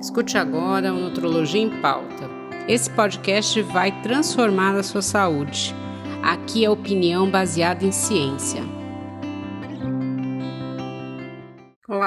Escute agora o Nutrologia em Pauta. Esse podcast vai transformar a sua saúde. Aqui é opinião baseada em ciência.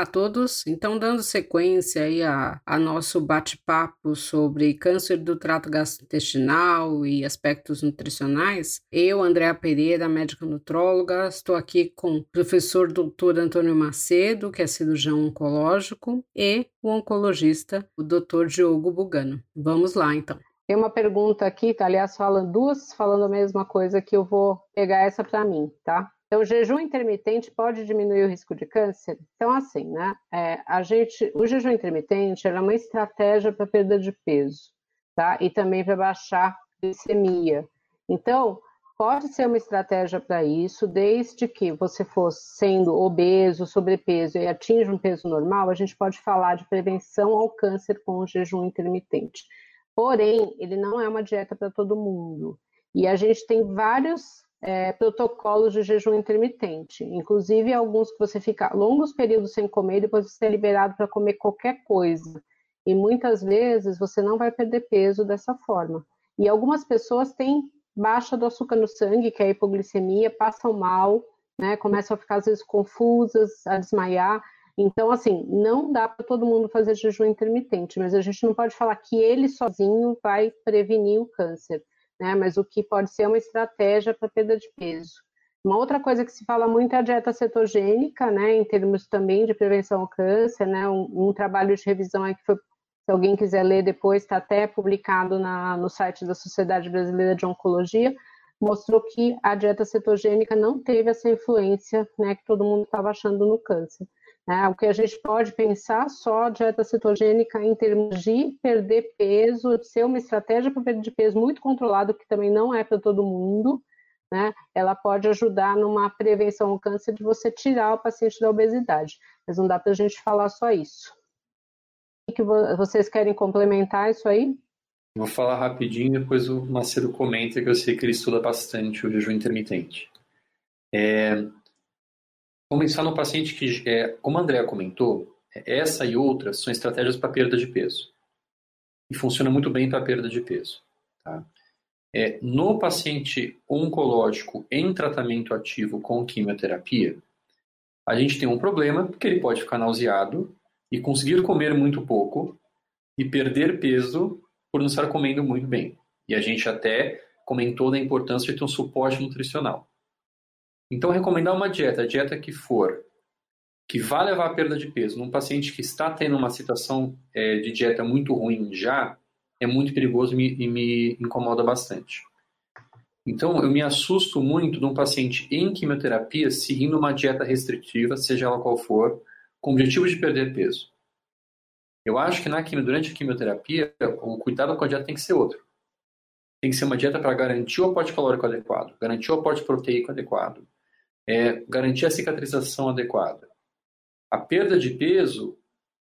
Olá a todos, então dando sequência aí a, a nosso bate-papo sobre câncer do trato gastrointestinal e aspectos nutricionais, eu, Andréa Pereira, médica nutróloga, estou aqui com o professor doutor Antônio Macedo, que é cirurgião oncológico, e o oncologista, o doutor Diogo Bugano. Vamos lá então. Tem uma pergunta aqui, tá, aliás, falam duas falando a mesma coisa que eu vou pegar essa para mim, tá? Então, o jejum intermitente pode diminuir o risco de câncer? Então, assim, né? É, a gente, o jejum intermitente é uma estratégia para perda de peso, tá? E também para baixar glicemia. Então, pode ser uma estratégia para isso, desde que você for sendo obeso, sobrepeso e atinja um peso normal, a gente pode falar de prevenção ao câncer com o jejum intermitente. Porém, ele não é uma dieta para todo mundo. E a gente tem vários é, protocolos de jejum intermitente, inclusive alguns que você fica longos períodos sem comer e depois você é liberado para comer qualquer coisa. E muitas vezes você não vai perder peso dessa forma. E algumas pessoas têm baixa do açúcar no sangue, que é a hipoglicemia, passam mal, né, começam a ficar às vezes confusas, a desmaiar. Então, assim, não dá para todo mundo fazer jejum intermitente, mas a gente não pode falar que ele sozinho vai prevenir o câncer né? Mas o que pode ser uma estratégia para perda de peso. Uma outra coisa que se fala muito é a dieta cetogênica, né? Em termos também de prevenção ao câncer, né? Um, um trabalho de revisão aí que foi, se alguém quiser ler depois, está até publicado na, no site da Sociedade Brasileira de Oncologia, mostrou que a dieta cetogênica não teve essa influência, né? Que todo mundo estava achando no câncer. Né? O que a gente pode pensar só dieta cetogênica em termos de perder peso, ser uma estratégia para perda de peso muito controlado, que também não é para todo mundo, né? Ela pode ajudar numa prevenção ao câncer de você tirar o paciente da obesidade. Mas não dá para a gente falar só isso. O que vocês querem complementar isso aí? Vou falar rapidinho, depois o Macedo comenta que eu sei que ele estuda bastante o jejum intermitente. É, Começar no paciente que, é, como a Andrea comentou, essa e outras são estratégias para perda de peso. E funciona muito bem para perda de peso. Tá? É, no paciente oncológico em tratamento ativo com quimioterapia, a gente tem um problema, porque ele pode ficar nauseado e conseguir comer muito pouco e perder peso por não estar comendo muito bem. E a gente até comentou da importância de ter um suporte nutricional. Então, recomendar uma dieta, a dieta que for, que vá levar à perda de peso, num paciente que está tendo uma situação é, de dieta muito ruim já, é muito perigoso e me, e me incomoda bastante. Então, eu me assusto muito de um paciente em quimioterapia seguindo uma dieta restritiva, seja ela qual for, com o objetivo de perder peso. Eu acho que na quimio, durante a quimioterapia, o cuidado com a dieta tem que ser outro. Tem que ser uma dieta para garantir o aporte calórico adequado, garantir o aporte proteico adequado, é garantir a cicatrização adequada. A perda de peso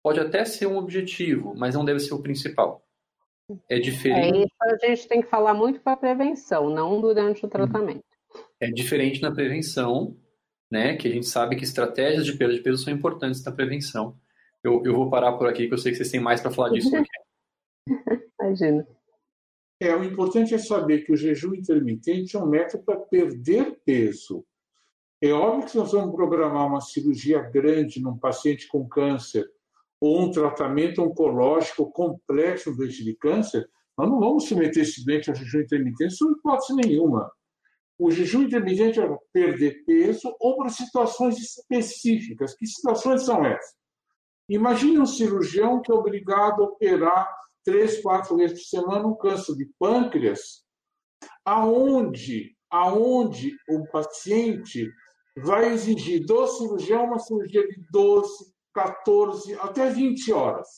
pode até ser um objetivo, mas não deve ser o principal. É diferente. É, isso a gente tem que falar muito para a prevenção, não durante o tratamento. É diferente na prevenção, né? Que a gente sabe que estratégias de perda de peso são importantes na prevenção. Eu, eu vou parar por aqui, que eu sei que vocês têm mais para falar disso. Imagina. É, o importante é saber que o jejum intermitente é um método para perder peso. É óbvio que se nós vamos programar uma cirurgia grande num paciente com câncer ou um tratamento oncológico complexo doente de câncer, nós não vamos submeter esse doente ao jejum intermitente sob hipótese nenhuma. O jejum intermitente é para perder peso ou para situações específicas. Que situações são essas? Imagine um cirurgião que é obrigado a operar três, quatro vezes por semana um câncer de pâncreas, aonde, aonde o paciente vai exigir do cirurgião uma cirurgia de 12, 14, até 20 horas.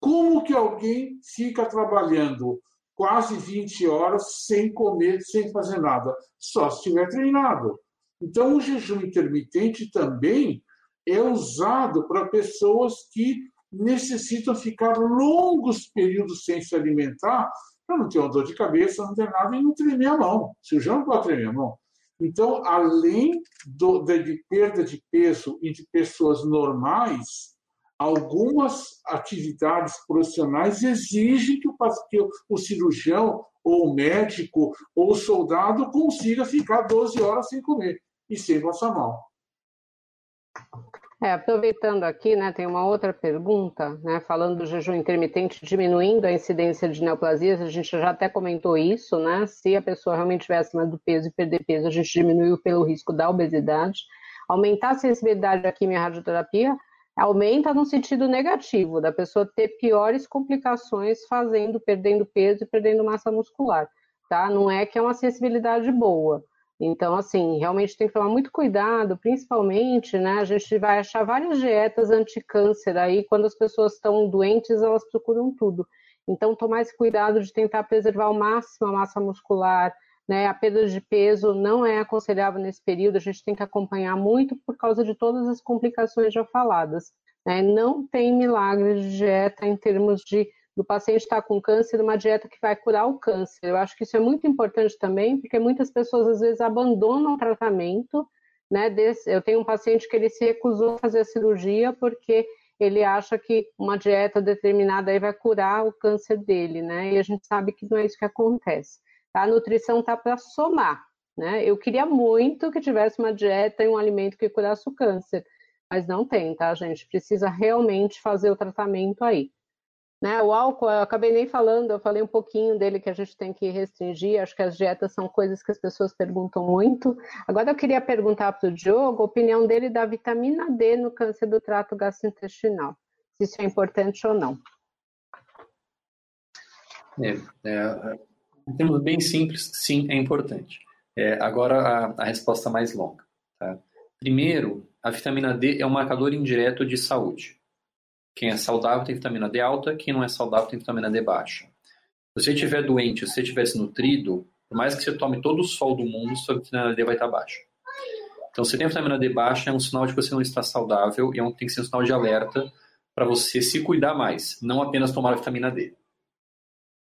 Como que alguém fica trabalhando quase 20 horas sem comer, sem fazer nada? Só se estiver treinado. Então, o jejum intermitente também é usado para pessoas que necessitam ficar longos períodos sem se alimentar para não ter uma dor de cabeça, não ter nada e não tremer a mão. O cirurgião não pode tremer a mão. Então, além do, de, de perda de peso e de pessoas normais, algumas atividades profissionais exigem que o, que o cirurgião, ou o médico, ou o soldado consiga ficar 12 horas sem comer e sem passar mal. É, aproveitando aqui, né, tem uma outra pergunta, né, falando do jejum intermitente diminuindo a incidência de neoplasias, a gente já até comentou isso, né, se a pessoa realmente estiver acima do peso e perder peso, a gente diminuiu pelo risco da obesidade. Aumentar a sensibilidade à quimio radioterapia aumenta no sentido negativo, da pessoa ter piores complicações fazendo, perdendo peso e perdendo massa muscular, tá? Não é que é uma sensibilidade boa. Então, assim, realmente tem que tomar muito cuidado, principalmente, né? A gente vai achar várias dietas anti-câncer aí, quando as pessoas estão doentes, elas procuram tudo. Então, tomar esse cuidado de tentar preservar ao máximo a massa muscular, né? A perda de peso não é aconselhável nesse período, a gente tem que acompanhar muito por causa de todas as complicações já faladas. Né? Não tem milagre de dieta em termos de do paciente estar com câncer, uma dieta que vai curar o câncer. Eu acho que isso é muito importante também, porque muitas pessoas às vezes abandonam o tratamento. Né, desse, eu tenho um paciente que ele se recusou a fazer a cirurgia porque ele acha que uma dieta determinada aí vai curar o câncer dele, né? E a gente sabe que não é isso que acontece. A nutrição tá para somar, né? Eu queria muito que tivesse uma dieta e um alimento que curasse o câncer, mas não tem, tá, gente? Precisa realmente fazer o tratamento aí. Né, o álcool, eu acabei nem falando, eu falei um pouquinho dele que a gente tem que restringir, acho que as dietas são coisas que as pessoas perguntam muito. Agora eu queria perguntar para o Diogo a opinião dele da vitamina D no câncer do trato gastrointestinal, se isso é importante ou não. É, é, em termos bem simples, sim, é importante. É, agora a, a, resposta mais longa. Tá? Primeiro, a vitamina D é um marcador indireto de saúde. Quem é saudável tem vitamina D alta, quem não é saudável tem vitamina D baixa. Se você estiver doente, se você estiver desnutrido, por mais que você tome todo o sol do mundo, sua vitamina D vai estar baixa. Então, se tem vitamina D baixa, é um sinal de que você não está saudável e é um, tem que ser um sinal de alerta para você se cuidar mais, não apenas tomar a vitamina D.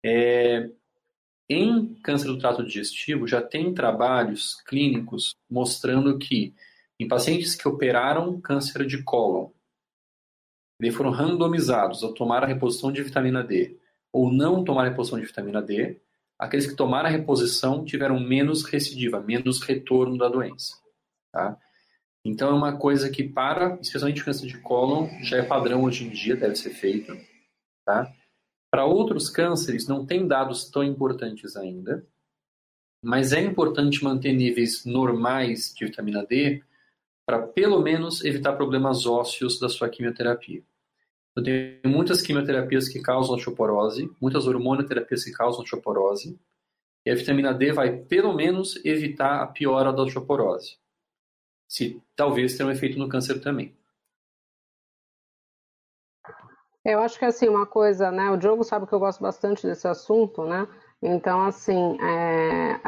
É, em câncer do trato digestivo, já tem trabalhos clínicos mostrando que em pacientes que operaram câncer de cólon, eles foram randomizados a tomar a reposição de vitamina D ou não tomar a reposição de vitamina D, aqueles que tomaram a reposição tiveram menos recidiva, menos retorno da doença. Tá? Então é uma coisa que para, especialmente câncer de cólon, já é padrão hoje em dia, deve ser feito. Tá? Para outros cânceres não tem dados tão importantes ainda, mas é importante manter níveis normais de vitamina D para pelo menos evitar problemas ósseos da sua quimioterapia. Eu tenho muitas quimioterapias que causam osteoporose, muitas hormonoterapias que causam osteoporose, e a vitamina D vai pelo menos evitar a piora da osteoporose. Se talvez tenha um efeito no câncer também. Eu acho que assim, uma coisa, né? O Diogo sabe que eu gosto bastante desse assunto, né? Então, assim, é,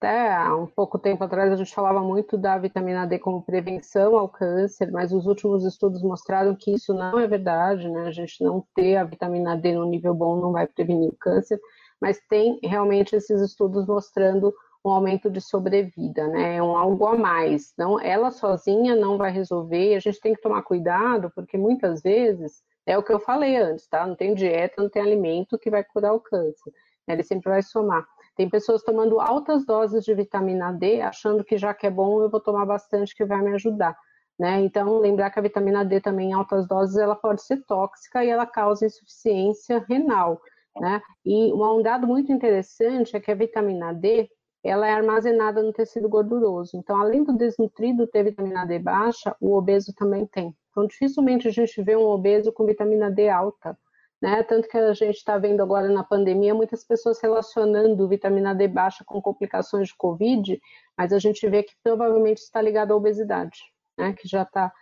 até há um pouco tempo atrás a gente falava muito da vitamina D como prevenção ao câncer, mas os últimos estudos mostraram que isso não é verdade, né? A gente não ter a vitamina D no nível bom não vai prevenir o câncer, mas tem realmente esses estudos mostrando um aumento de sobrevida, né? É um algo a mais. Não, ela sozinha não vai resolver. A gente tem que tomar cuidado porque muitas vezes é o que eu falei antes, tá? Não tem dieta, não tem alimento que vai curar o câncer. Ele sempre vai somar. Tem pessoas tomando altas doses de vitamina D, achando que já que é bom, eu vou tomar bastante que vai me ajudar. Né? Então, lembrar que a vitamina D também em altas doses ela pode ser tóxica e ela causa insuficiência renal. Né? E um dado muito interessante é que a vitamina D ela é armazenada no tecido gorduroso. Então, além do desnutrido ter vitamina D baixa, o obeso também tem. Então, dificilmente a gente vê um obeso com vitamina D alta né? Tanto que a gente está vendo agora na pandemia muitas pessoas relacionando vitamina D baixa com complicações de Covid, mas a gente vê que provavelmente está ligado à obesidade, né? Que já está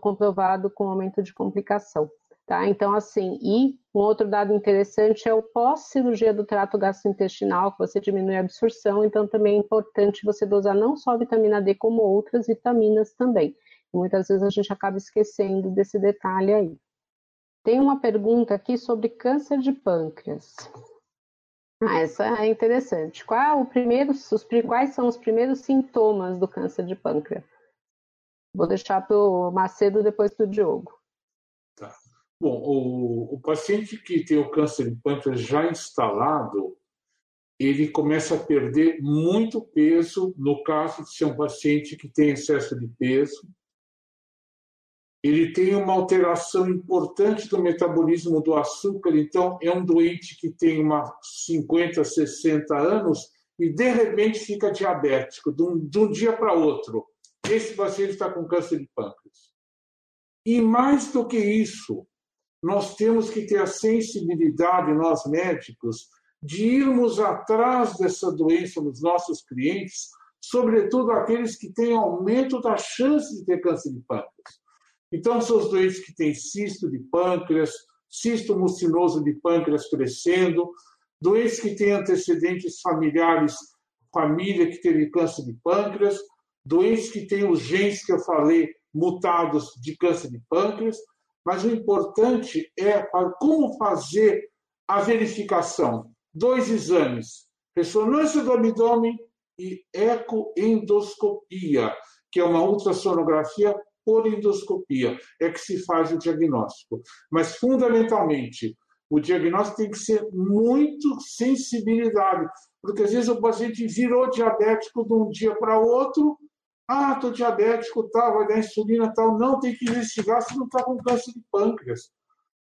comprovado com aumento de complicação. Tá? Então, assim, e um outro dado interessante é o pós-cirurgia do trato gastrointestinal, que você diminui a absorção, então também é importante você dosar não só vitamina D, como outras vitaminas também. muitas vezes a gente acaba esquecendo desse detalhe aí. Tem uma pergunta aqui sobre câncer de pâncreas. Ah, essa é interessante. Qual o primeiro, os, quais são os primeiros sintomas do câncer de pâncreas? Vou deixar para o Macedo depois para o Diogo. Bom, o, o paciente que tem o câncer de pâncreas já instalado, ele começa a perder muito peso no caso de ser um paciente que tem excesso de peso. Ele tem uma alteração importante do metabolismo do açúcar, então é um doente que tem uma 50, 60 anos e de repente fica diabético de um, de um dia para outro. Esse paciente está com câncer de pâncreas. E mais do que isso, nós temos que ter a sensibilidade, nós médicos, de irmos atrás dessa doença nos nossos clientes, sobretudo aqueles que têm aumento da chance de ter câncer de pâncreas. Então, são os doentes que têm cisto de pâncreas, cisto mucinoso de pâncreas crescendo, doentes que têm antecedentes familiares, família que teve câncer de pâncreas, doentes que têm os genes que eu falei mutados de câncer de pâncreas, mas o importante é como fazer a verificação. Dois exames: ressonância do abdômen e ecoendoscopia, que é uma ultrassonografia por endoscopia, é que se faz o diagnóstico. Mas, fundamentalmente, o diagnóstico tem que ser muito sensibilidade, porque às vezes o paciente virou diabético de um dia para outro. Ah, estou diabético, tal, vai dar insulina, tal. Não, tem que investigar se não está com câncer de pâncreas.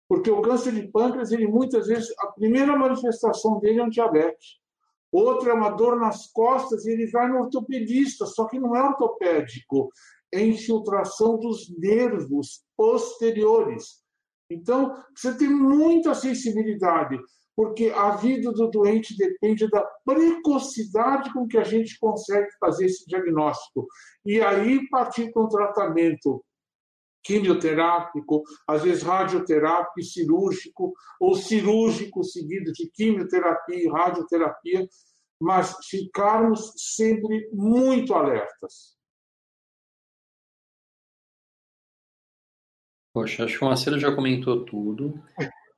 Porque o câncer de pâncreas, ele muitas vezes, a primeira manifestação dele é um diabetes. Outra é uma dor nas costas e ele vai no ortopedista, só que não é ortopédico, infiltração dos nervos posteriores. Então, você tem muita sensibilidade, porque a vida do doente depende da precocidade com que a gente consegue fazer esse diagnóstico. E aí partir com tratamento quimioterápico, às vezes radioterápico e cirúrgico, ou cirúrgico seguido de quimioterapia e radioterapia, mas ficarmos sempre muito alertas. Poxa, acho que o Marcelo já comentou tudo.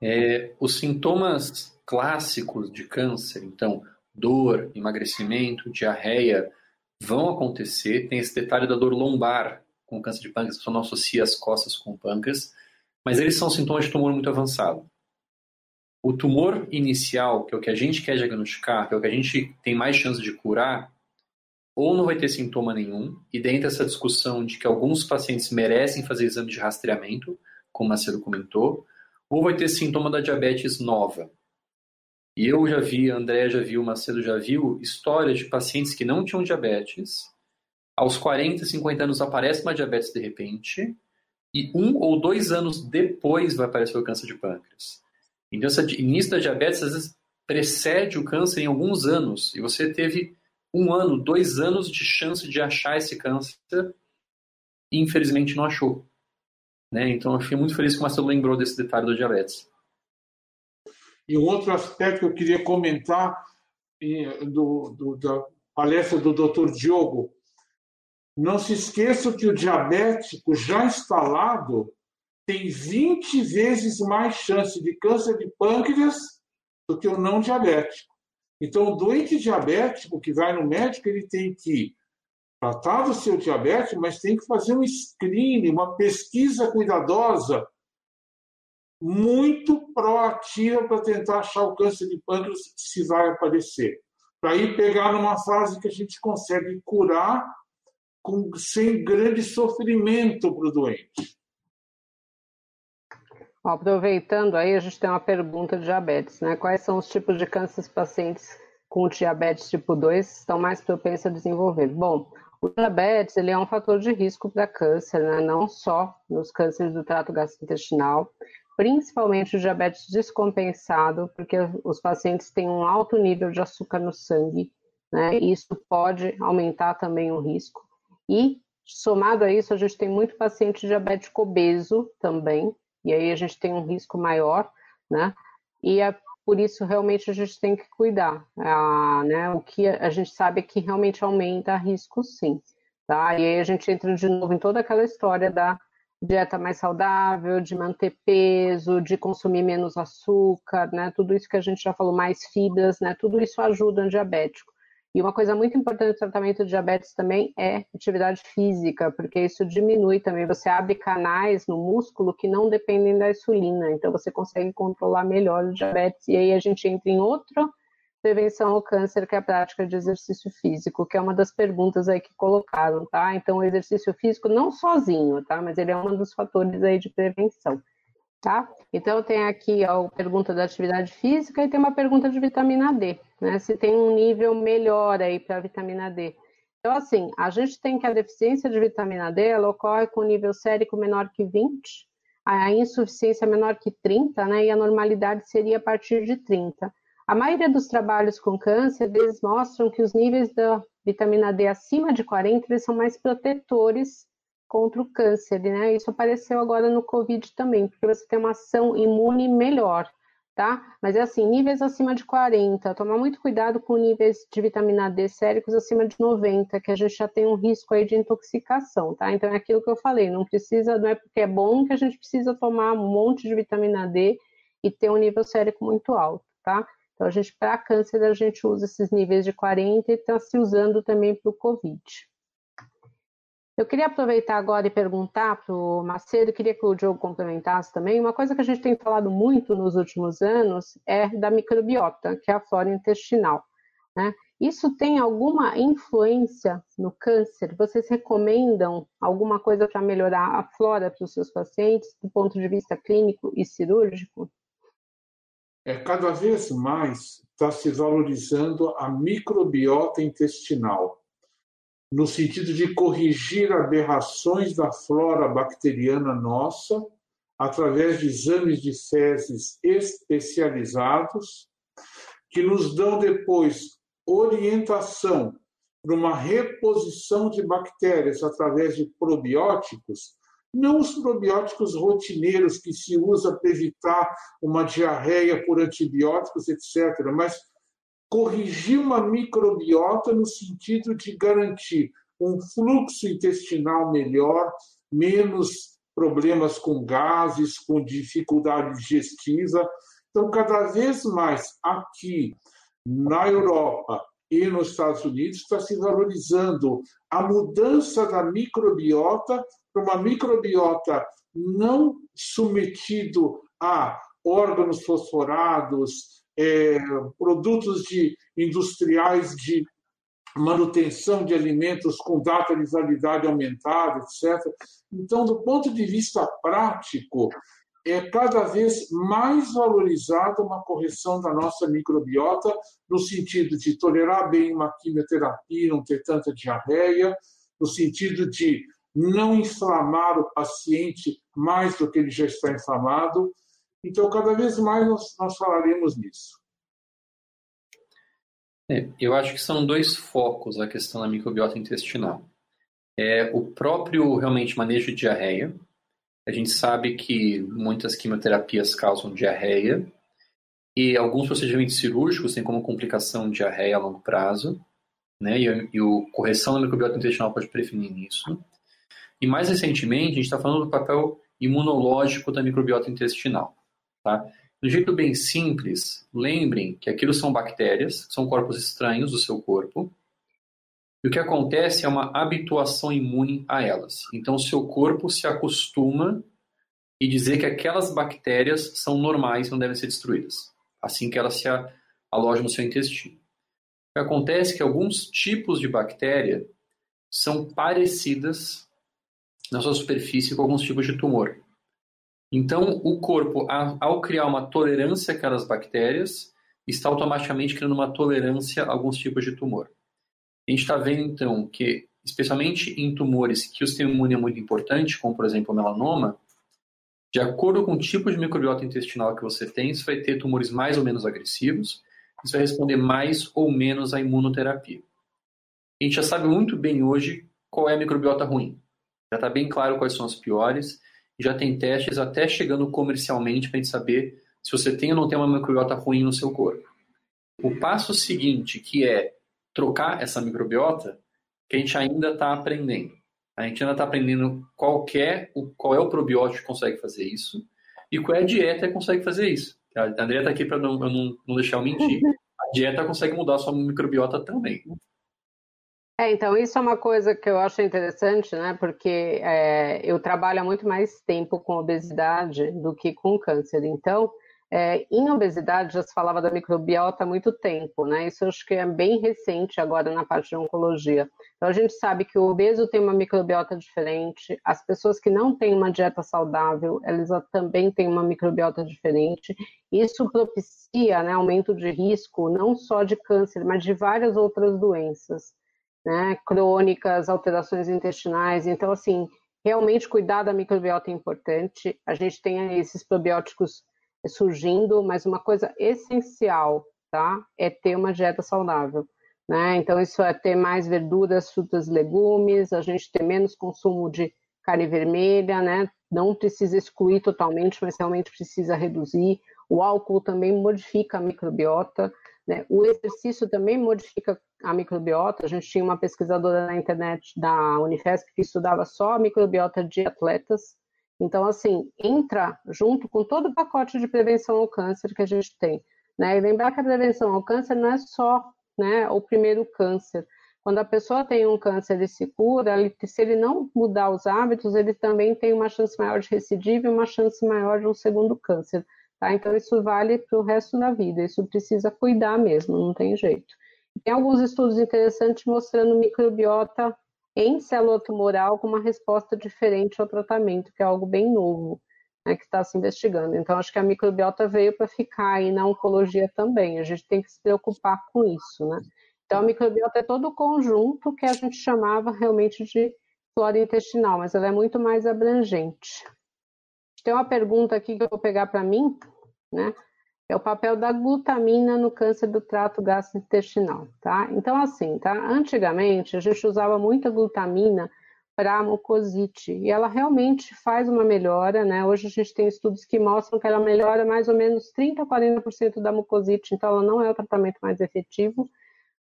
É, os sintomas clássicos de câncer, então, dor, emagrecimento, diarreia, vão acontecer. Tem esse detalhe da dor lombar, com câncer de pâncreas, a pessoa não associa as costas com o pâncreas, mas eles são sintomas de tumor muito avançado. O tumor inicial, que é o que a gente quer diagnosticar, que é o que a gente tem mais chance de curar, ou não vai ter sintoma nenhum, e dentro dessa discussão de que alguns pacientes merecem fazer exame de rastreamento, como o Marcelo comentou, ou vai ter sintoma da diabetes nova. E eu já vi, a André já viu, o Marcelo já viu, histórias de pacientes que não tinham diabetes, aos 40, 50 anos aparece uma diabetes de repente, e um ou dois anos depois vai aparecer o câncer de pâncreas. Então, esse início da diabetes às vezes precede o câncer em alguns anos, e você teve um ano, dois anos de chance de achar esse câncer, e infelizmente não achou. Né? Então, eu fiquei muito feliz que o Marcelo lembrou desse detalhe do diabetes. E outro aspecto que eu queria comentar do, do, da palestra do Dr. Diogo, não se esqueça que o diabético já instalado tem 20 vezes mais chance de câncer de pâncreas do que o não diabético. Então, o doente diabético que vai no médico, ele tem que tratar do seu diabetes, mas tem que fazer um screening, uma pesquisa cuidadosa, muito proativa para tentar achar o câncer de pâncreas se vai aparecer. Para aí pegar numa fase que a gente consegue curar com, sem grande sofrimento para o doente. Aproveitando aí, a gente tem uma pergunta de diabetes, né? Quais são os tipos de cânceres pacientes com diabetes tipo 2 estão mais propensos a desenvolver? Bom, o diabetes ele é um fator de risco para câncer, né? não só nos cânceres do trato gastrointestinal, principalmente o diabetes descompensado, porque os pacientes têm um alto nível de açúcar no sangue, né? E isso pode aumentar também o risco. E, somado a isso, a gente tem muito paciente diabético obeso também, e aí a gente tem um risco maior, né? E é por isso realmente a gente tem que cuidar, ah, né? O que a gente sabe é que realmente aumenta risco, sim, tá? E aí a gente entra de novo em toda aquela história da dieta mais saudável, de manter peso, de consumir menos açúcar, né? Tudo isso que a gente já falou, mais fibras, né? Tudo isso ajuda o diabético. E uma coisa muito importante no tratamento de diabetes também é atividade física, porque isso diminui também. Você abre canais no músculo que não dependem da insulina, então você consegue controlar melhor o diabetes. E aí a gente entra em outra prevenção ao câncer, que é a prática de exercício físico, que é uma das perguntas aí que colocaram, tá? Então, o exercício físico não sozinho, tá? Mas ele é um dos fatores aí de prevenção, tá? Então, tem aqui a pergunta da atividade física e tem uma pergunta de vitamina D, né? Se tem um nível melhor aí para vitamina D. Então, assim, a gente tem que a deficiência de vitamina D, ela ocorre com nível sérico menor que 20, a insuficiência menor que 30, né? E a normalidade seria a partir de 30. A maioria dos trabalhos com câncer, eles mostram que os níveis da vitamina D acima de 40, eles são mais protetores contra o câncer, né? Isso apareceu agora no Covid também, porque você tem uma ação imune melhor, tá? Mas é assim, níveis acima de 40, tomar muito cuidado com níveis de vitamina D séricos acima de 90, que a gente já tem um risco aí de intoxicação, tá? Então é aquilo que eu falei, não precisa, não é porque é bom que a gente precisa tomar um monte de vitamina D e ter um nível sérico muito alto, tá? Então a gente, para câncer, a gente usa esses níveis de 40 e está se usando também para o Covid. Eu queria aproveitar agora e perguntar para o Macedo, queria que o Diogo complementasse também. Uma coisa que a gente tem falado muito nos últimos anos é da microbiota, que é a flora intestinal. Né? Isso tem alguma influência no câncer? Vocês recomendam alguma coisa para melhorar a flora para os seus pacientes, do ponto de vista clínico e cirúrgico? É, cada vez mais está se valorizando a microbiota intestinal no sentido de corrigir aberrações da flora bacteriana nossa, através de exames de fezes especializados, que nos dão depois orientação para uma reposição de bactérias através de probióticos, não os probióticos rotineiros que se usa para evitar uma diarreia por antibióticos, etc., mas corrigir uma microbiota no sentido de garantir um fluxo intestinal melhor, menos problemas com gases, com dificuldade digestiva. Então, cada vez mais aqui na Europa e nos Estados Unidos está se valorizando a mudança da microbiota para uma microbiota não submetido a órgãos fosforados, é, produtos de, industriais de manutenção de alimentos com data de validade aumentada, etc. Então, do ponto de vista prático, é cada vez mais valorizada uma correção da nossa microbiota, no sentido de tolerar bem uma quimioterapia, não ter tanta diarreia, no sentido de não inflamar o paciente mais do que ele já está inflamado, então, cada vez mais nós, nós falaremos nisso. É, eu acho que são dois focos a questão da microbiota intestinal. É o próprio, realmente, manejo de diarreia. A gente sabe que muitas quimioterapias causam diarreia e alguns procedimentos cirúrgicos têm como complicação diarreia a longo prazo, né? E, e a correção da microbiota intestinal pode prevenir isso. E mais recentemente, a gente está falando do papel imunológico da microbiota intestinal. Tá? De um jeito bem simples, lembrem que aquilo são bactérias, são corpos estranhos do seu corpo, e o que acontece é uma habituação imune a elas. Então, o seu corpo se acostuma e dizer que aquelas bactérias são normais não devem ser destruídas, assim que elas se alojam no seu intestino. O que acontece é que alguns tipos de bactéria são parecidas na sua superfície com alguns tipos de tumor. Então, o corpo, ao criar uma tolerância àquelas bactérias, está automaticamente criando uma tolerância a alguns tipos de tumor. A gente está vendo, então, que, especialmente em tumores que o sistema imune é muito importante, como, por exemplo, o melanoma, de acordo com o tipo de microbiota intestinal que você tem, você vai ter tumores mais ou menos agressivos, você vai responder mais ou menos à imunoterapia. A gente já sabe muito bem hoje qual é a microbiota ruim. Já está bem claro quais são as piores, já tem testes até chegando comercialmente para a gente saber se você tem ou não tem uma microbiota ruim no seu corpo. O passo seguinte, que é trocar essa microbiota, que a gente ainda está aprendendo. A gente ainda está aprendendo qual é, qual é o probiótico que consegue fazer isso e qual é a dieta que consegue fazer isso. A Andrea está aqui para não, não, não deixar eu mentir. A dieta consegue mudar a sua microbiota também. É, então, isso é uma coisa que eu acho interessante, né? Porque é, eu trabalho há muito mais tempo com obesidade do que com câncer. Então, é, em obesidade já se falava da microbiota há muito tempo, né? Isso acho que é bem recente agora na parte de oncologia. Então a gente sabe que o obeso tem uma microbiota diferente, as pessoas que não têm uma dieta saudável, elas também têm uma microbiota diferente. Isso propicia né, aumento de risco não só de câncer, mas de várias outras doenças, né? Crônicas, alterações intestinais. Então, assim, realmente cuidar da microbiota é importante. A gente tem esses probióticos surgindo, mas uma coisa essencial, tá? É ter uma dieta saudável. Né? Então, isso é ter mais verduras, frutas, legumes, a gente ter menos consumo de carne vermelha, né? Não precisa excluir totalmente, mas realmente precisa reduzir. O álcool também modifica a microbiota, né? O exercício também modifica a microbiota. A gente tinha uma pesquisadora na internet da Unifesp que estudava só a microbiota de atletas, então, assim, entra junto com todo o pacote de prevenção ao câncer que a gente tem. Né? E lembrar que a prevenção ao câncer não é só né, o primeiro câncer. Quando a pessoa tem um câncer e se cura, ele, se ele não mudar os hábitos, ele também tem uma chance maior de recidiva e uma chance maior de um segundo câncer. Tá? Então, isso vale para o resto da vida. Isso precisa cuidar mesmo, não tem jeito. Tem alguns estudos interessantes mostrando microbiota em célula tumoral com uma resposta diferente ao tratamento, que é algo bem novo né, que está se investigando. Então, acho que a microbiota veio para ficar aí na oncologia também. A gente tem que se preocupar com isso, né? Então, a microbiota é todo o conjunto que a gente chamava realmente de flora intestinal, mas ela é muito mais abrangente. Tem uma pergunta aqui que eu vou pegar para mim, né? é o papel da glutamina no câncer do trato gastrointestinal, tá? Então, assim, tá? Antigamente, a gente usava muita glutamina para mucosite, e ela realmente faz uma melhora, né? Hoje a gente tem estudos que mostram que ela melhora mais ou menos 30 a 40% da mucosite, então ela não é o tratamento mais efetivo.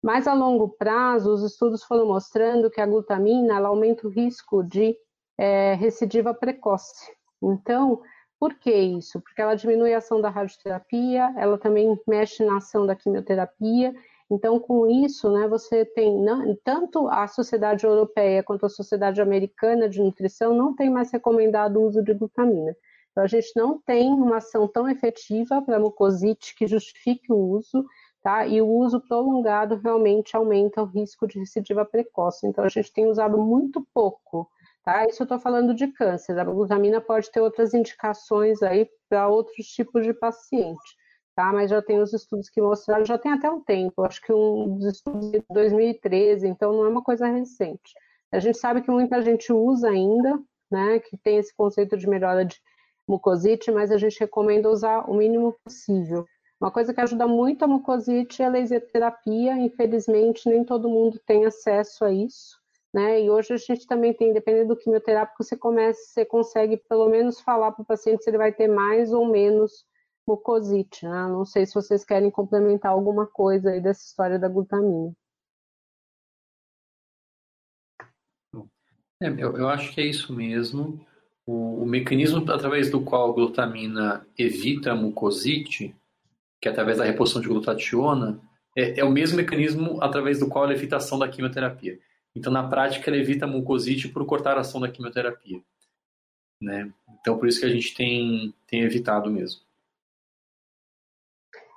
Mas a longo prazo, os estudos foram mostrando que a glutamina ela aumenta o risco de é, recidiva precoce. Então, por que isso? Porque ela diminui a ação da radioterapia, ela também mexe na ação da quimioterapia. Então, com isso, né, você tem não, tanto a sociedade europeia quanto a sociedade americana de nutrição não tem mais recomendado o uso de glutamina. Então, a gente não tem uma ação tão efetiva para mucosite que justifique o uso, tá? E o uso prolongado realmente aumenta o risco de recidiva precoce. Então, a gente tem usado muito pouco Tá? Isso eu estou falando de câncer. A glutamina pode ter outras indicações aí para outros tipos de paciente, tá? Mas já tem os estudos que mostraram, já tem até um tempo, acho que um dos estudos de 2013, então não é uma coisa recente. A gente sabe que muita gente usa ainda, né? Que tem esse conceito de melhora de mucosite, mas a gente recomenda usar o mínimo possível. Uma coisa que ajuda muito a mucosite é a laser terapia. Infelizmente, nem todo mundo tem acesso a isso. Né? E hoje a gente também tem, dependendo do quimioterápico, você começa, você consegue pelo menos falar para o paciente se ele vai ter mais ou menos mucosite. Né? Não sei se vocês querem complementar alguma coisa aí dessa história da glutamina. É, eu, eu, acho que é isso mesmo. O, o, mecanismo através do qual a glutamina evita a mucosite, que é através da reposição de glutationa, é, é o mesmo mecanismo através do qual evita a ação da quimioterapia. Então, na prática, ela evita a mucosite por cortar a ação da quimioterapia. Né? Então, por isso que a gente tem, tem evitado mesmo.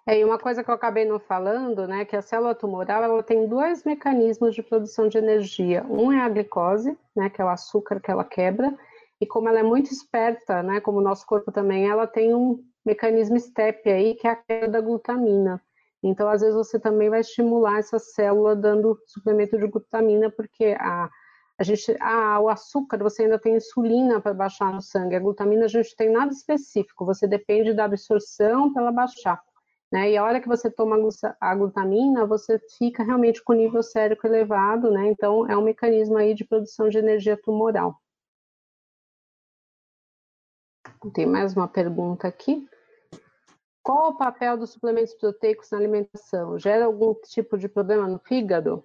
É, e uma coisa que eu acabei não falando, né, que a célula tumoral ela tem dois mecanismos de produção de energia. Um é a glicose, né, que é o açúcar que ela quebra, e como ela é muito esperta, né, como o nosso corpo também, ela tem um mecanismo STEP aí, que é a queda da glutamina. Então, às vezes, você também vai estimular essa célula dando suplemento de glutamina, porque a, a gente, ah, o açúcar, você ainda tem insulina para baixar no sangue. A glutamina, a gente tem nada específico, você depende da absorção para ela baixar. Né? E a hora que você toma a glutamina, você fica realmente com nível sérico elevado, né? Então, é um mecanismo aí de produção de energia tumoral. Tem mais uma pergunta aqui. Qual o papel dos suplementos proteicos na alimentação? Gera algum tipo de problema no fígado?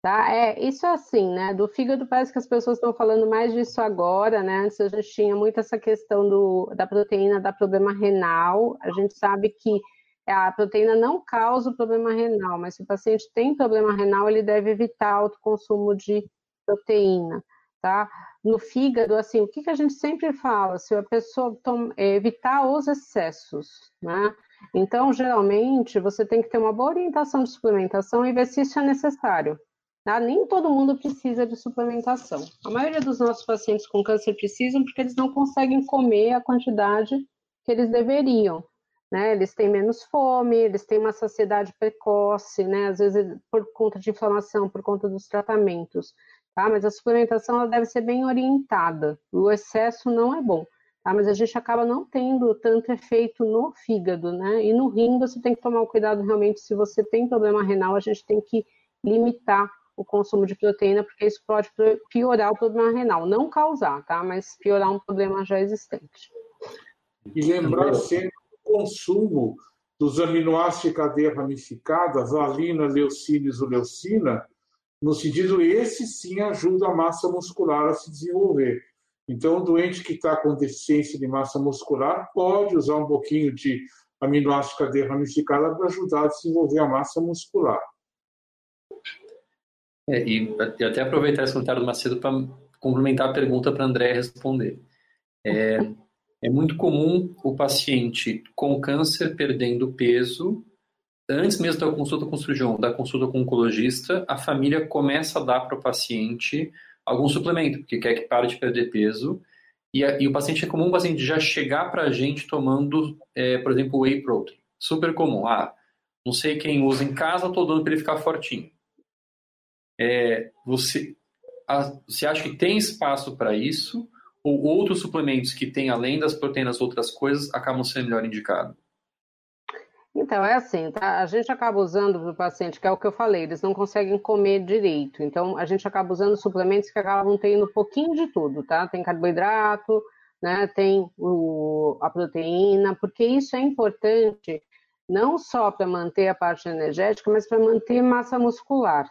Tá? É, isso é assim, né? Do fígado parece que as pessoas estão falando mais disso agora, né? Antes a gente tinha muito essa questão do, da proteína dar problema renal. A gente sabe que a proteína não causa o problema renal, mas se o paciente tem problema renal, ele deve evitar alto consumo de proteína, tá? No fígado, assim, o que, que a gente sempre fala? Se a pessoa toma, é, evitar os excessos, né? Então, geralmente, você tem que ter uma boa orientação de suplementação e ver se isso é necessário. Tá? Nem todo mundo precisa de suplementação. A maioria dos nossos pacientes com câncer precisam porque eles não conseguem comer a quantidade que eles deveriam né? Eles têm menos fome, eles têm uma saciedade precoce, né? Às vezes por conta de inflamação, por conta dos tratamentos, tá? Mas a suplementação ela deve ser bem orientada. O excesso não é bom, tá? Mas a gente acaba não tendo tanto efeito no fígado, né? E no rim você tem que tomar cuidado realmente se você tem problema renal, a gente tem que limitar o consumo de proteína, porque isso pode piorar o problema renal, não causar, tá? Mas piorar um problema já existente. E lembrar sempre consumo dos aminoácidos de cadeia ramificada, valina, leucina e isoleucina, no sentido esse sim ajuda a massa muscular a se desenvolver. Então, o doente que está com deficiência de massa muscular pode usar um pouquinho de aminoácido de cadeia ramificada para ajudar a desenvolver a massa muscular. É, e, e até aproveitar esse comentário do Macedo para complementar a pergunta para André responder. É, é muito comum o paciente com câncer perdendo peso, antes mesmo da consulta com o cirurgião, da consulta com o oncologista, a família começa a dar para o paciente algum suplemento, porque quer que pare de perder peso. E, e o paciente é comum o paciente já chegar para a gente tomando, é, por exemplo, whey protein. Super comum. Ah, não sei quem usa em casa, estou dando para ele ficar fortinho. É, você, a, você acha que tem espaço para isso? ou outros suplementos que têm além das proteínas outras coisas acabam sendo melhor indicados? Então, é assim, tá? a gente acaba usando para o paciente, que é o que eu falei, eles não conseguem comer direito. Então, a gente acaba usando suplementos que acabam tendo um pouquinho de tudo, tá? Tem carboidrato, né? tem o, a proteína, porque isso é importante não só para manter a parte energética, mas para manter massa muscular,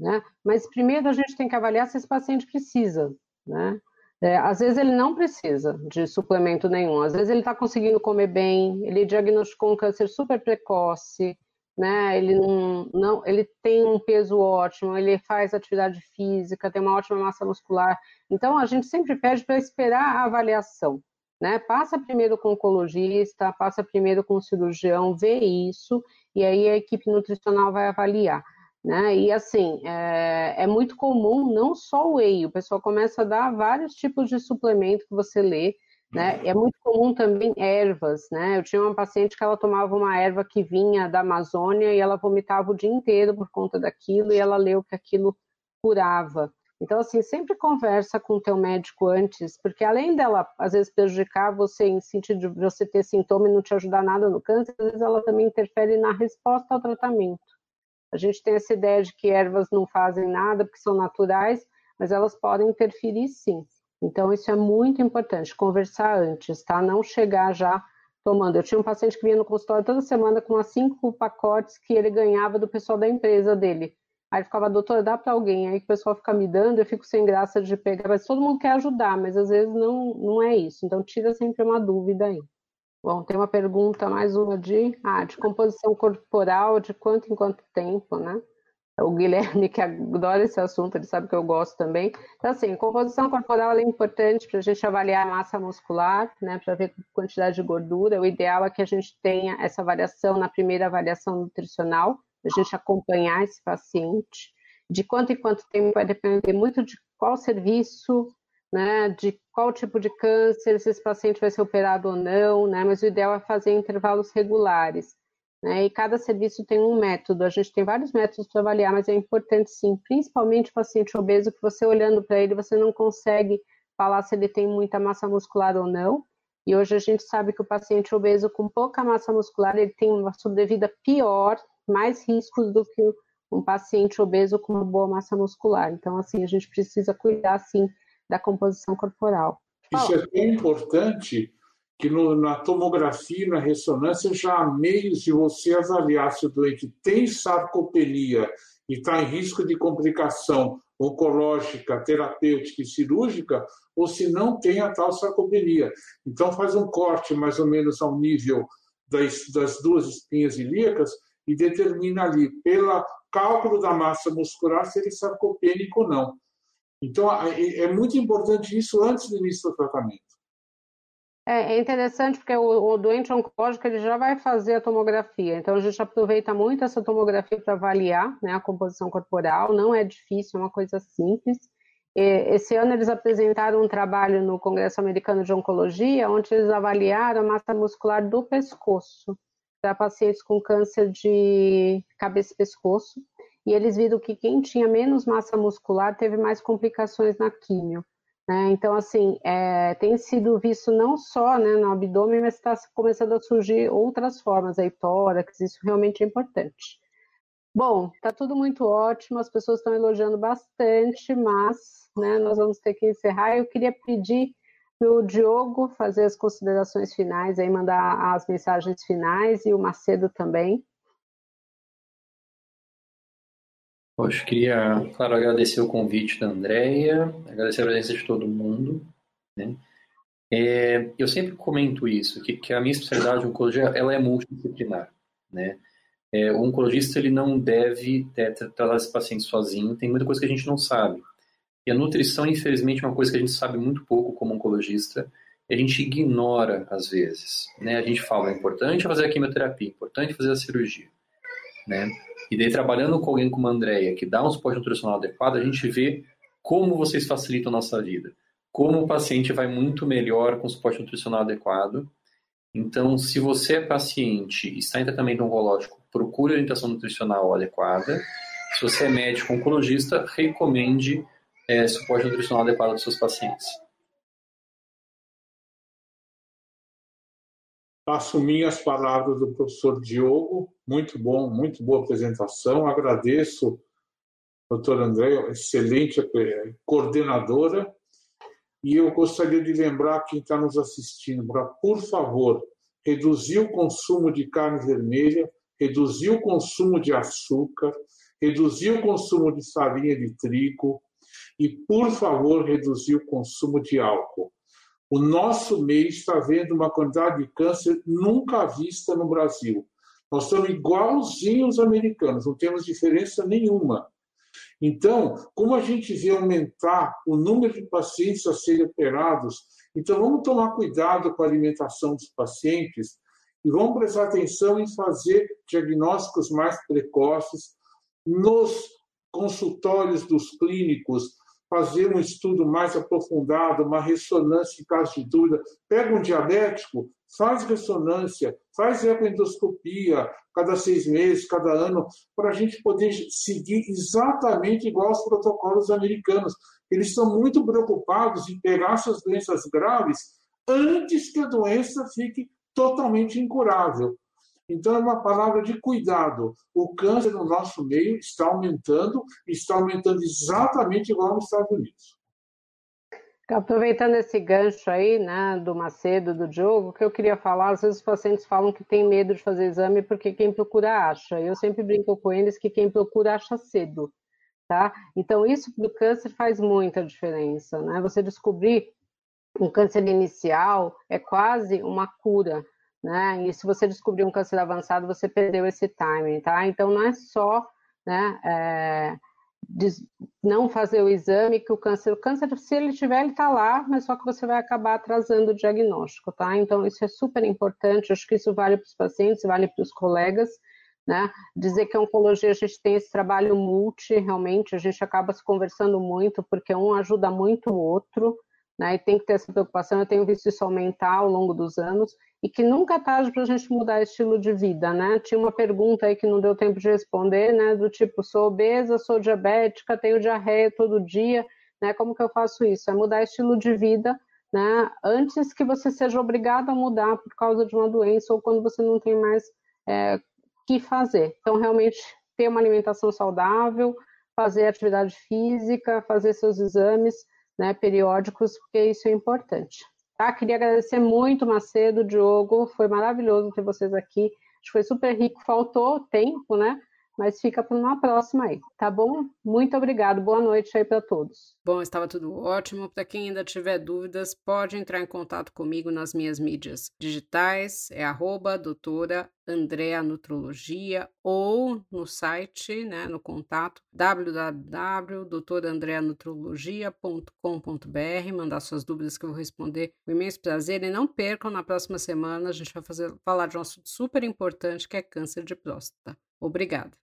né? Mas primeiro a gente tem que avaliar se esse paciente precisa, né? É, às vezes ele não precisa de suplemento nenhum, às vezes ele está conseguindo comer bem, ele diagnosticou um câncer super precoce, né? Ele não, não, ele tem um peso ótimo, ele faz atividade física, tem uma ótima massa muscular. Então a gente sempre pede para esperar a avaliação, né? Passa primeiro com o oncologista, passa primeiro com o cirurgião, vê isso e aí a equipe nutricional vai avaliar. Né? E assim, é, é, muito comum, não só o whey, o pessoal começa a dar vários tipos de suplemento que você lê, né? É muito comum também ervas, né? Eu tinha uma paciente que ela tomava uma erva que vinha da Amazônia e ela vomitava o dia inteiro por conta daquilo e ela leu que aquilo curava. Então, assim, sempre conversa com o teu médico antes, porque além dela, às vezes, prejudicar você em sentido de você ter sintoma e não te ajudar nada no câncer, às vezes ela também interfere na resposta ao tratamento. A gente tem essa ideia de que ervas não fazem nada porque são naturais, mas elas podem interferir sim. Então, isso é muito importante, conversar antes, tá? Não chegar já tomando. Eu tinha um paciente que vinha no consultório toda semana com umas cinco pacotes que ele ganhava do pessoal da empresa dele. Aí ele ficava, doutor, dá para alguém. Aí o pessoal fica me dando, eu fico sem graça de pegar. Mas todo mundo quer ajudar, mas às vezes não, não é isso. Então, tira sempre uma dúvida aí. Bom, tem uma pergunta, mais uma de, ah, de composição corporal, de quanto em quanto tempo, né? O Guilherme, que adora esse assunto, ele sabe que eu gosto também. Então, assim, composição corporal é importante para a gente avaliar a massa muscular, né, para ver a quantidade de gordura. O ideal é que a gente tenha essa variação na primeira avaliação nutricional, a gente acompanhar esse paciente. De quanto em quanto tempo vai depender muito de qual serviço, né, de qual tipo de câncer, se esse paciente vai ser operado ou não, né, mas o ideal é fazer intervalos regulares. Né, e cada serviço tem um método, a gente tem vários métodos para avaliar, mas é importante sim, principalmente o paciente obeso, que você olhando para ele, você não consegue falar se ele tem muita massa muscular ou não, e hoje a gente sabe que o paciente obeso com pouca massa muscular, ele tem uma sobrevida pior, mais riscos do que um paciente obeso com uma boa massa muscular. Então, assim, a gente precisa cuidar, sim, da composição corporal. Isso é tão importante que no, na tomografia, na ressonância, já há meios de você avaliar se o doente tem sarcopenia e está em risco de complicação oncológica, terapêutica e cirúrgica, ou se não tem a tal sarcopenia. Então, faz um corte mais ou menos ao nível das, das duas espinhas ilíacas e determina ali, pelo cálculo da massa muscular, se ele é sarcopênico ou não. Então, é, é muito importante isso antes do início do tratamento. É, é interessante porque o, doente oncológico ele já vai fazer a tomografia, então a gente aproveita muito essa tomografia para avaliar né, a composição corporal, não é difícil, é uma coisa simples. Esse ano eles apresentaram um trabalho no Congresso Americano de Oncologia, onde eles avaliaram a massa muscular do pescoço para pacientes com câncer de cabeça e pescoço, e eles viram que quem tinha menos massa muscular teve mais complicações na químio. Né? Então, assim, é, tem sido visto não só né, no abdômen, mas está começando a surgir outras formas, aí tórax, isso realmente é importante. Bom, está tudo muito ótimo, as pessoas estão elogiando bastante, mas né, nós vamos ter que encerrar. Eu queria pedir o Diogo fazer as considerações finais, aí mandar as mensagens finais e o Macedo também. Poxa, queria, claro, agradecer o convite da Andrea, agradecer a presença de todo mundo. Né? É, eu sempre comento isso, que, que a minha especialidade de oncologia ela é multidisciplinar. Né? É, o oncologista ele não deve tratar esse paciente sozinho, tem muita coisa que a gente não sabe. E a nutrição, infelizmente, é uma coisa que a gente sabe muito pouco como oncologista, a gente ignora às vezes. Né? A gente fala, é importante fazer a quimioterapia, é importante fazer a cirurgia. Né? E daí, trabalhando com alguém como a Andrea, que dá um suporte nutricional adequado, a gente vê como vocês facilitam a nossa vida. Como o paciente vai muito melhor com suporte nutricional adequado. Então, se você é paciente e está em tratamento oncológico, procure orientação nutricional adequada. Se você é médico oncologista, recomende é, suporte nutricional adequado dos seus pacientes. Assumi as palavras do professor Diogo, muito bom, muito boa apresentação. Agradeço, doutor André, excelente coordenadora. E eu gostaria de lembrar quem está nos assistindo para, por favor, reduzir o consumo de carne vermelha, reduzir o consumo de açúcar, reduzir o consumo de farinha de trigo e, por favor, reduzir o consumo de álcool. O nosso meio está vendo uma quantidade de câncer nunca vista no Brasil. Nós estamos igualzinhos os americanos, não temos diferença nenhuma. Então, como a gente vê aumentar o número de pacientes a serem operados, então vamos tomar cuidado com a alimentação dos pacientes e vamos prestar atenção em fazer diagnósticos mais precoces nos consultórios dos clínicos, fazer um estudo mais aprofundado, uma ressonância em caso de dúvida. Pega um diabético, faz ressonância, faz ecoendoscopia cada seis meses, cada ano, para a gente poder seguir exatamente igual aos protocolos americanos. Eles estão muito preocupados em pegar essas doenças graves antes que a doença fique totalmente incurável. Então, é uma palavra de cuidado. O câncer no nosso meio está aumentando, está aumentando exatamente igual nos Estados Unidos. Aproveitando esse gancho aí, né, do Macedo, do Diogo, que eu queria falar, às vezes os pacientes falam que tem medo de fazer exame porque quem procura acha. Eu sempre brinco com eles que quem procura acha cedo, tá? Então isso do câncer faz muita diferença, né? Você descobrir um câncer inicial é quase uma cura, né? E se você descobrir um câncer avançado, você perdeu esse timing, tá? Então não é só, né, é, não fazer o exame que o câncer, o câncer, se ele tiver, ele está lá, mas só que você vai acabar atrasando o diagnóstico, tá? Então isso é super importante, acho que isso vale para os pacientes, vale para os colegas, né? Dizer que a oncologia a gente tem esse trabalho multi, realmente, a gente acaba se conversando muito, porque um ajuda muito o outro, né? E tem que ter essa preocupação, eu tenho visto isso aumentar ao longo dos anos, e que nunca é tarde para a gente mudar estilo de vida, né? Tinha uma pergunta aí que não deu tempo de responder, né? Do tipo, sou obesa, sou diabética, tenho diarreia todo dia, né? Como que eu faço isso? É mudar estilo de vida, né? Antes que você seja obrigado a mudar por causa de uma doença ou quando você não tem mais é, que fazer. Então, realmente, ter uma alimentação saudável, fazer atividade física, fazer seus exames né, periódicos, porque isso é importante. Tá? Queria agradecer muito, Macedo, Diogo, foi maravilhoso ter vocês aqui. Acho que foi super rico, faltou tempo, né? Mas fica para uma próxima aí, tá bom? Muito obrigado, boa noite aí para todos. Bom, estava tudo ótimo. Para quem ainda tiver dúvidas, pode entrar em contato comigo nas minhas mídias digitais, é arroba doutora Andrea Nutrologia ou no site, né, no contato www.doutorandreanutrologia.com.br, mandar suas dúvidas que eu vou responder com imenso prazer e não percam na próxima semana a gente vai fazer falar de um assunto super importante que é câncer de próstata. Obrigada.